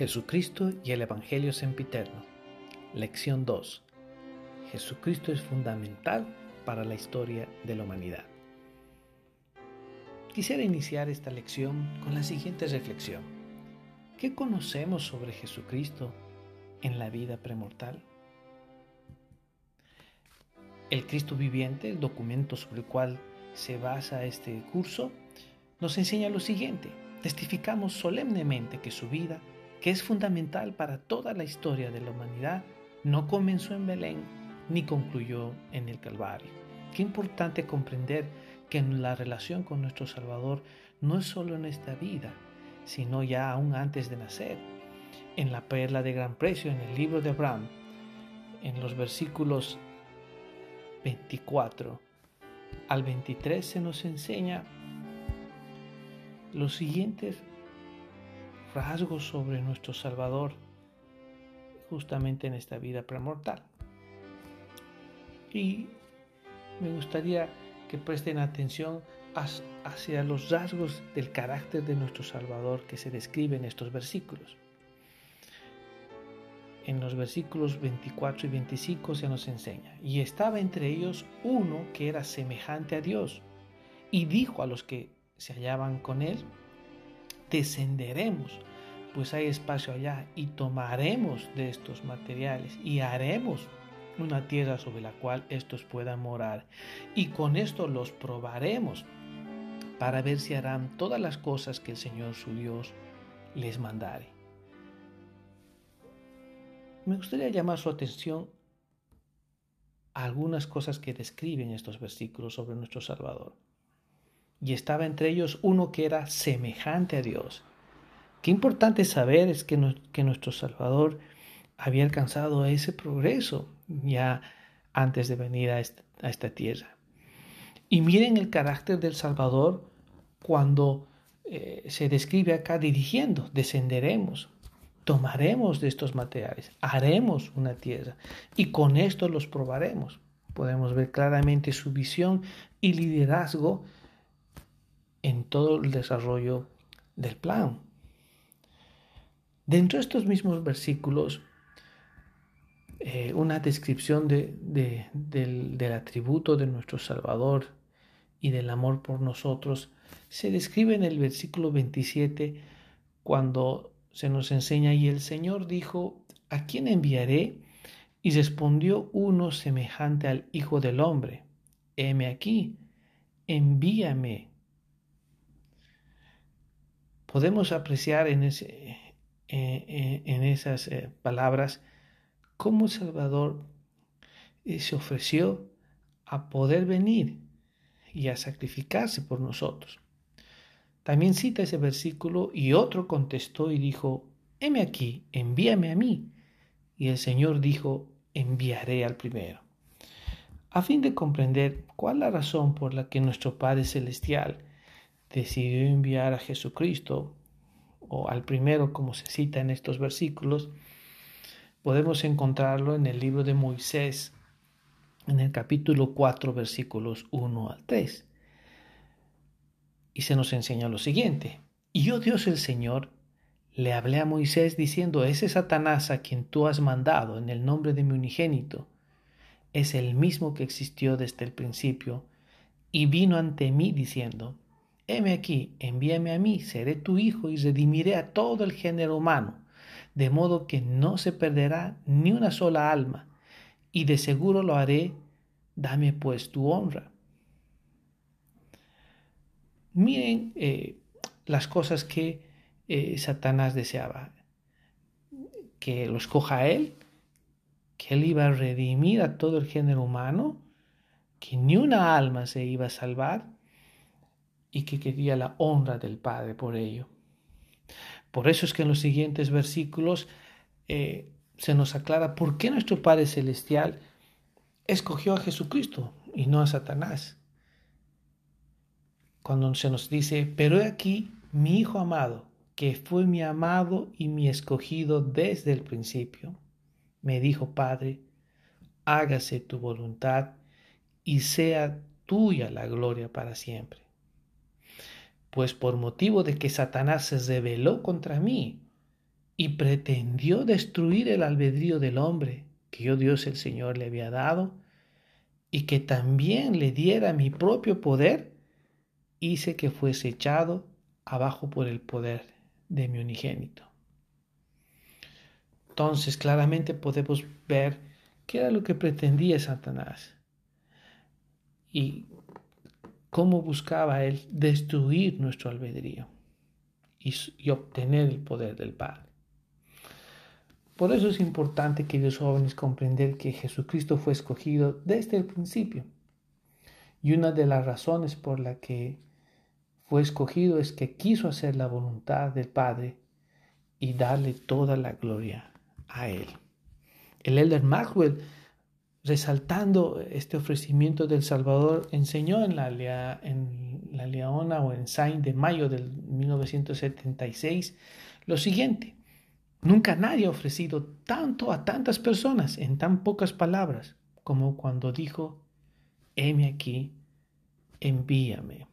Jesucristo y el Evangelio sempiterno. Lección 2. Jesucristo es fundamental para la historia de la humanidad. Quisiera iniciar esta lección con la siguiente reflexión. ¿Qué conocemos sobre Jesucristo en la vida premortal? El Cristo viviente, el documento sobre el cual se basa este curso, nos enseña lo siguiente. Testificamos solemnemente que su vida, que es fundamental para toda la historia de la humanidad, no comenzó en Belén ni concluyó en el Calvario. Qué importante comprender que la relación con nuestro Salvador no es solo en esta vida, sino ya aún antes de nacer. En la perla de gran precio, en el libro de Abraham, en los versículos 24 al 23 se nos enseña los siguientes rasgos sobre nuestro Salvador justamente en esta vida premortal. Y me gustaría que presten atención hacia los rasgos del carácter de nuestro Salvador que se describe en estos versículos. En los versículos 24 y 25 se nos enseña, y estaba entre ellos uno que era semejante a Dios, y dijo a los que se hallaban con él, descenderemos, pues hay espacio allá, y tomaremos de estos materiales y haremos una tierra sobre la cual estos puedan morar, y con esto los probaremos para ver si harán todas las cosas que el Señor su Dios les mandare. Me gustaría llamar su atención a algunas cosas que describen estos versículos sobre nuestro Salvador y estaba entre ellos uno que era semejante a Dios. Qué importante saber es que, nuestro Salvador había alcanzado ese progreso ya antes de venir a esta, tierra. Y miren el carácter del Salvador cuando eh, se describe acá dirigiendo, descenderemos, tomaremos de estos materiales, haremos una tierra y con esto los probaremos. Podemos ver claramente su visión y liderazgo en todo el desarrollo del plan. Dentro de estos mismos versículos, eh, una descripción del, atributo de nuestro Salvador y del amor por nosotros se describe en el versículo 27 cuando se nos enseña y el Señor dijo, ¿a quién enviaré? Y respondió uno semejante al Hijo del Hombre, heme aquí, envíame podemos apreciar en, ese, eh, eh, en esas eh, palabras cómo el Salvador se ofreció a poder venir y a sacrificarse por nosotros. También cita ese versículo y otro contestó y dijo, heme aquí, envíame a mí. Y el Señor dijo, enviaré al primero. A fin de comprender cuál la razón por la que nuestro Padre Celestial decidió enviar a Jesucristo, o al primero como se cita en estos versículos, podemos encontrarlo en el libro de Moisés, en el capítulo 4, versículos 1 al 3. Y se nos enseña lo siguiente. Y yo Dios el Señor le hablé a Moisés diciendo, ese Satanás a quien tú has mandado en el nombre de mi unigénito, es el mismo que existió desde el principio, y vino ante mí diciendo, heme aquí, envíame a mí, seré tu hijo y redimiré a todo el género humano, de modo que no se perderá ni una sola alma, y de seguro lo haré, dame pues tu honra. Miren eh, las cosas que eh, Satanás deseaba, que lo escoja a él, que él iba a redimir a todo el género humano, que ni una alma se iba a salvar, y que quería la honra del Padre por ello. Por eso es que en los siguientes versículos eh, se nos aclara por qué nuestro Padre Celestial escogió a Jesucristo y no a Satanás. Cuando se nos dice, pero he aquí mi Hijo amado, que fue mi amado y mi escogido desde el principio. Me dijo, Padre, hágase tu voluntad y sea tuya la gloria para siempre pues por motivo de que Satanás se rebeló contra mí y pretendió destruir el albedrío del hombre que yo Dios el Señor le había dado y que también le diera mi propio poder, hice que fuese echado abajo por el poder de mi unigénito. Entonces claramente podemos ver qué era lo que pretendía Satanás y cómo buscaba él destruir nuestro albedrío y, obtener el poder del Padre. Por eso es importante, queridos jóvenes, comprender que Jesucristo fue escogido desde el principio. Y una de las razones por la que fue escogido es que quiso hacer la voluntad del Padre y darle toda la gloria a Él. El elder Maxwell resaltando este ofrecimiento del Salvador, enseñó en la, en la Leona o en Saint de mayo del 1976 lo siguiente. Nunca nadie ha ofrecido tanto a tantas personas en tan pocas palabras como cuando dijo, heme aquí, envíame.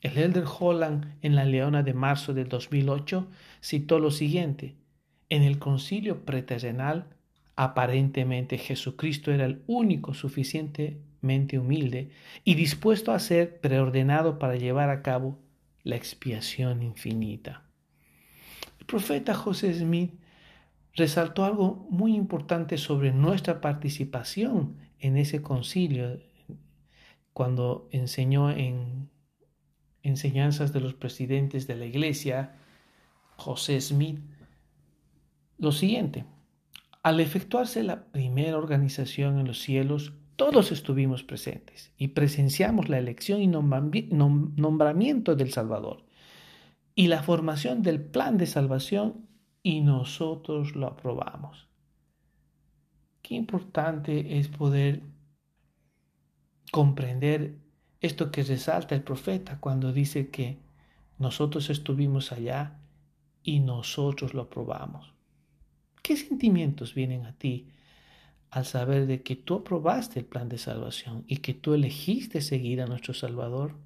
El Elder Holland en la Leona de marzo del 2008 citó lo siguiente, en el concilio preterrenal Aparentemente Jesucristo era el único suficientemente humilde y dispuesto a ser preordenado para llevar a cabo la expiación infinita. El profeta José Smith resaltó algo muy importante sobre nuestra participación en ese concilio cuando enseñó en enseñanzas de los presidentes de la iglesia, José Smith, lo siguiente. Al efectuarse la primera organización en los cielos, todos estuvimos presentes y presenciamos la elección y nombramiento del Salvador y la formación del plan de salvación y nosotros lo aprobamos. Qué importante es poder comprender esto que resalta el profeta cuando dice que nosotros estuvimos allá y nosotros lo aprobamos. ¿Qué sentimientos vienen a ti al saber de que tú aprobaste el plan de salvación y que tú elegiste seguir a nuestro Salvador?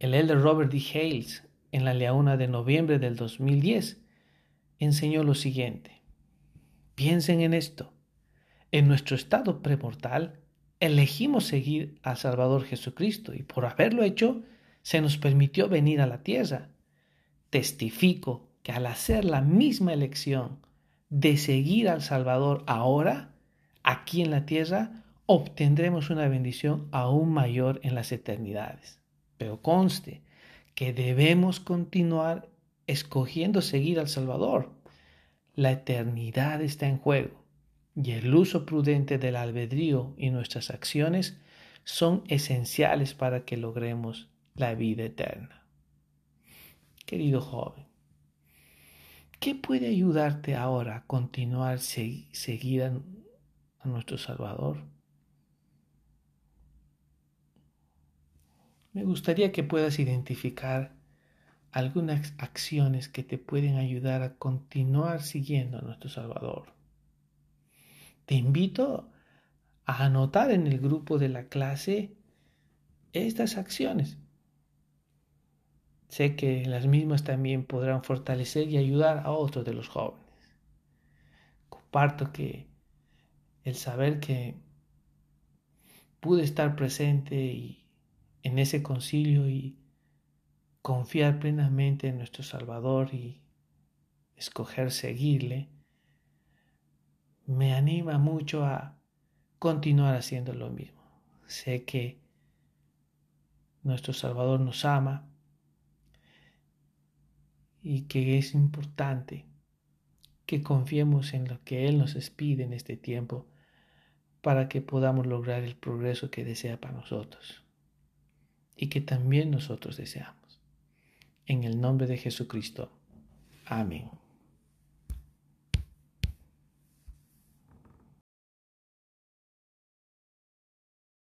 El elder Robert D. Hales, en la Leona de noviembre del 2010, enseñó lo siguiente. Piensen en esto. En nuestro estado premortal, elegimos seguir al Salvador Jesucristo y por haberlo hecho, se nos permitió venir a la tierra testifico que al hacer la misma elección de seguir al Salvador ahora, aquí en la tierra, obtendremos una bendición aún mayor en las eternidades. Pero conste que debemos continuar escogiendo seguir al Salvador. La eternidad está en juego y el uso prudente del albedrío y nuestras acciones son esenciales para que logremos la vida eterna querido joven? ¿Qué puede ayudarte ahora a continuar seguir a, a nuestro Salvador? Me gustaría que puedas identificar algunas acciones que te pueden ayudar a continuar siguiendo a nuestro Salvador. Te invito a anotar en el grupo de la clase estas acciones Sé que las mismas también podrán fortalecer y ayudar a otros de los jóvenes. Comparto que el saber que pude estar presente en ese concilio y confiar plenamente en nuestro Salvador y escoger seguirle, me anima mucho a continuar haciendo lo mismo. Sé que nuestro Salvador nos ama y que es importante que confiemos en lo que Él nos pide en este tiempo para que podamos lograr el progreso que desea para nosotros y que también nosotros deseamos. En el nombre de Jesucristo. Amén.